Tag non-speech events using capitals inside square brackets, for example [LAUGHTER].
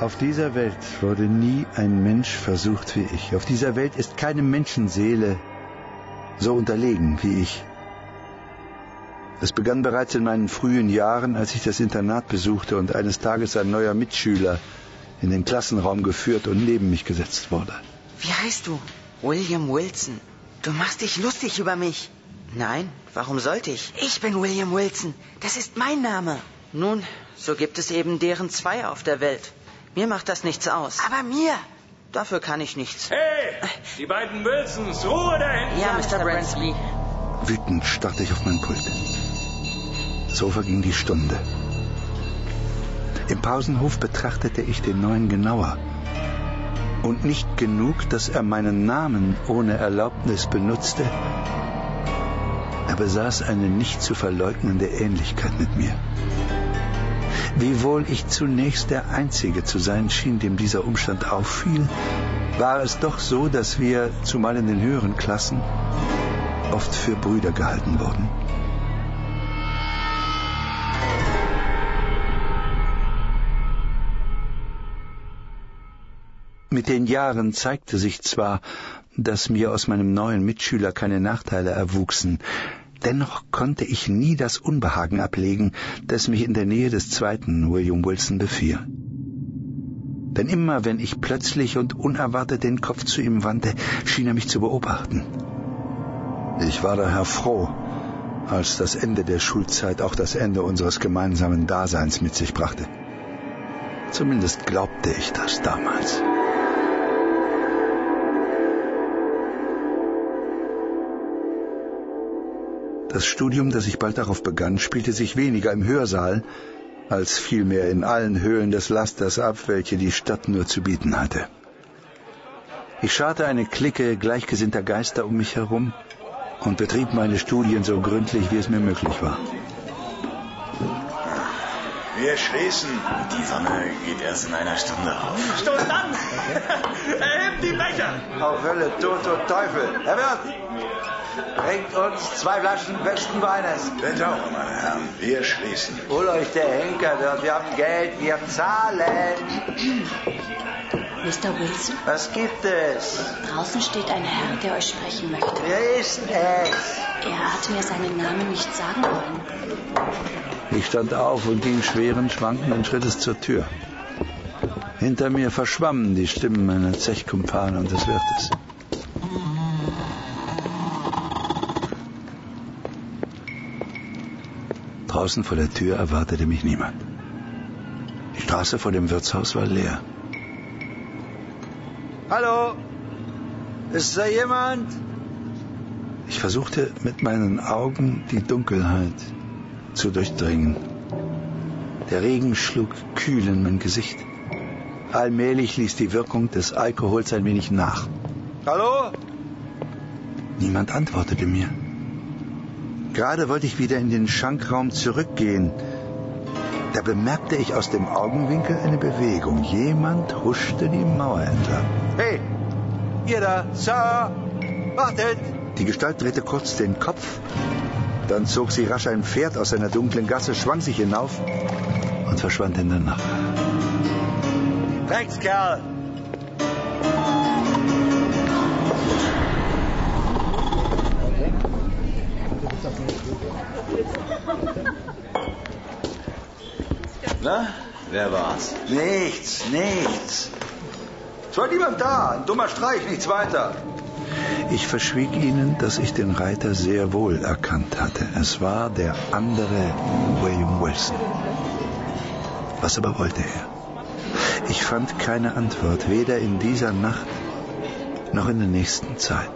Auf dieser Welt wurde nie ein Mensch versucht wie ich. Auf dieser Welt ist keine Menschenseele so unterlegen wie ich. Es begann bereits in meinen frühen Jahren, als ich das Internat besuchte und eines Tages ein neuer Mitschüler in den Klassenraum geführt und neben mich gesetzt wurde. Wie heißt du? William Wilson. Du machst dich lustig über mich. Nein, warum sollte ich? Ich bin William Wilson. Das ist mein Name. Nun, so gibt es eben deren zwei auf der Welt. Mir macht das nichts aus. Aber mir? Dafür kann ich nichts. Hey, die beiden Wilsons, Ruhe da hinten! Ja, Mr. Bransby. Wütend starrte ich auf mein Pult. So verging die Stunde. Im Pausenhof betrachtete ich den neuen genauer. Und nicht genug, dass er meinen Namen ohne Erlaubnis benutzte, er besaß eine nicht zu verleugnende Ähnlichkeit mit mir. Wiewohl ich zunächst der Einzige zu sein schien, dem dieser Umstand auffiel, war es doch so, dass wir, zumal in den höheren Klassen, oft für Brüder gehalten wurden. Mit den Jahren zeigte sich zwar, dass mir aus meinem neuen Mitschüler keine Nachteile erwuchsen, Dennoch konnte ich nie das Unbehagen ablegen, das mich in der Nähe des zweiten William Wilson befiel. Denn immer wenn ich plötzlich und unerwartet den Kopf zu ihm wandte, schien er mich zu beobachten. Ich war daher froh, als das Ende der Schulzeit auch das Ende unseres gemeinsamen Daseins mit sich brachte. Zumindest glaubte ich das damals. Das Studium, das ich bald darauf begann, spielte sich weniger im Hörsaal als vielmehr in allen Höhlen des Lasters ab, welche die Stadt nur zu bieten hatte. Ich scharte eine Clique gleichgesinnter Geister um mich herum und betrieb meine Studien so gründlich, wie es mir möglich war. Wir schließen. Die Sonne geht erst in einer Stunde auf. Stoß an! [LAUGHS] Erhebt die Becher! Auf Hölle, Tod und Teufel. Herr Wirt, bringt uns zwei Flaschen besten Weines. Bitte auch, meine Herren. Wir schließen. Hol euch der Henker dort. Wir haben Geld, wir zahlen. Mr. Wilson, Was gibt es? draußen steht ein Herr, der euch sprechen möchte. Wer ist es? Er hat mir seinen Namen nicht sagen wollen. Ich stand auf und ging schweren, schwankenden Schrittes zur Tür. Hinter mir verschwammen die Stimmen meiner Zechkumpane und des Wirtes. Draußen vor der Tür erwartete mich niemand. Die Straße vor dem Wirtshaus war leer. Hallo? Ist da jemand? Ich versuchte mit meinen Augen die Dunkelheit zu durchdringen. Der Regen schlug kühl in mein Gesicht. Allmählich ließ die Wirkung des Alkohols ein wenig nach. Hallo? Niemand antwortete mir. Gerade wollte ich wieder in den Schankraum zurückgehen. Da bemerkte ich aus dem Augenwinkel eine Bewegung. Jemand huschte die Mauer entlang. Hey, ihr da, Sir, wartet. Die Gestalt drehte kurz den Kopf, dann zog sie rasch ein Pferd aus einer dunklen Gasse, schwang sich hinauf und verschwand in der Nacht. Rechts, Kerl. [LAUGHS] Na, wer war's? Nichts, nichts. Es war niemand da. Ein dummer Streich, nichts weiter. Ich verschwieg ihnen, dass ich den Reiter sehr wohl erkannt hatte. Es war der andere William Wilson. Was aber wollte er? Ich fand keine Antwort, weder in dieser Nacht noch in der nächsten Zeit.